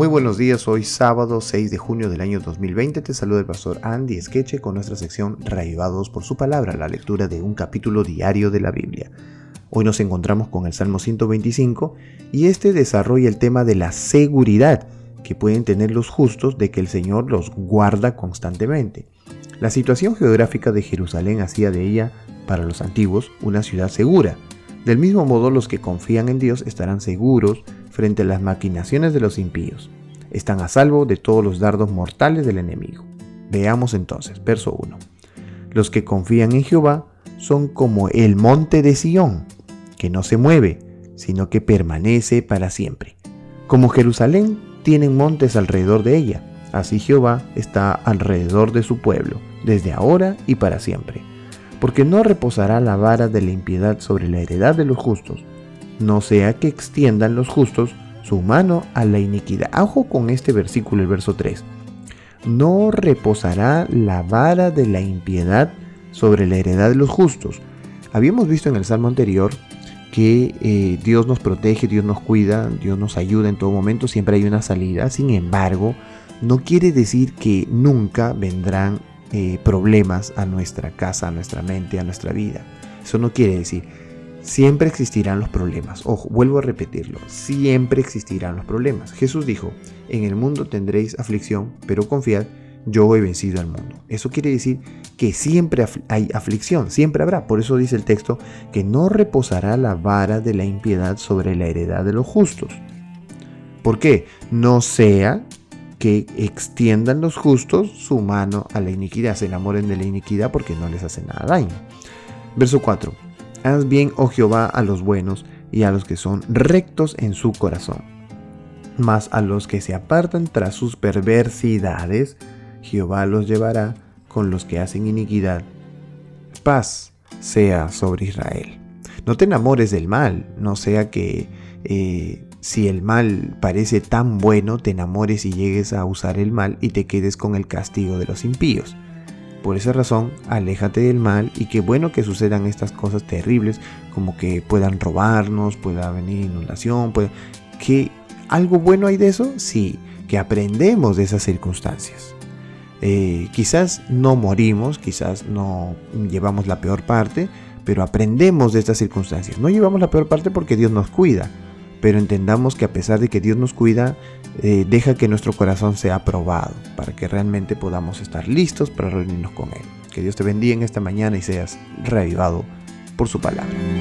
Muy buenos días, hoy sábado 6 de junio del año 2020 te saluda el pastor Andy Esqueche con nuestra sección Raivados por su palabra, la lectura de un capítulo diario de la Biblia. Hoy nos encontramos con el Salmo 125 y este desarrolla el tema de la seguridad que pueden tener los justos de que el Señor los guarda constantemente. La situación geográfica de Jerusalén hacía de ella, para los antiguos, una ciudad segura. Del mismo modo, los que confían en Dios estarán seguros frente a las maquinaciones de los impíos. Están a salvo de todos los dardos mortales del enemigo. Veamos entonces, verso 1. Los que confían en Jehová son como el monte de Sión, que no se mueve, sino que permanece para siempre. Como Jerusalén tienen montes alrededor de ella, así Jehová está alrededor de su pueblo, desde ahora y para siempre. Porque no reposará la vara de la impiedad sobre la heredad de los justos, no sea que extiendan los justos su mano a la iniquidad. Ojo con este versículo, el verso 3. No reposará la vara de la impiedad sobre la heredad de los justos. Habíamos visto en el salmo anterior que eh, Dios nos protege, Dios nos cuida, Dios nos ayuda en todo momento, siempre hay una salida. Sin embargo, no quiere decir que nunca vendrán eh, problemas a nuestra casa, a nuestra mente, a nuestra vida. Eso no quiere decir Siempre existirán los problemas. Ojo, vuelvo a repetirlo. Siempre existirán los problemas. Jesús dijo, en el mundo tendréis aflicción, pero confiad, yo he vencido al mundo. Eso quiere decir que siempre hay aflicción, siempre habrá. Por eso dice el texto que no reposará la vara de la impiedad sobre la heredad de los justos. ¿Por qué? No sea que extiendan los justos su mano a la iniquidad, se enamoren de la iniquidad porque no les hace nada daño. Verso 4. Haz bien, oh Jehová, a los buenos y a los que son rectos en su corazón. Mas a los que se apartan tras sus perversidades, Jehová los llevará con los que hacen iniquidad. Paz sea sobre Israel. No te enamores del mal, no sea que eh, si el mal parece tan bueno, te enamores y llegues a usar el mal y te quedes con el castigo de los impíos. Por esa razón, aléjate del mal y qué bueno que sucedan estas cosas terribles, como que puedan robarnos, pueda venir inundación, pueda... que algo bueno hay de eso, sí, que aprendemos de esas circunstancias. Eh, quizás no morimos, quizás no llevamos la peor parte, pero aprendemos de estas circunstancias. No llevamos la peor parte porque Dios nos cuida, pero entendamos que a pesar de que Dios nos cuida, eh, deja que nuestro corazón sea probado para que realmente podamos estar listos para reunirnos con Él. Que Dios te bendiga en esta mañana y seas reavivado por su palabra.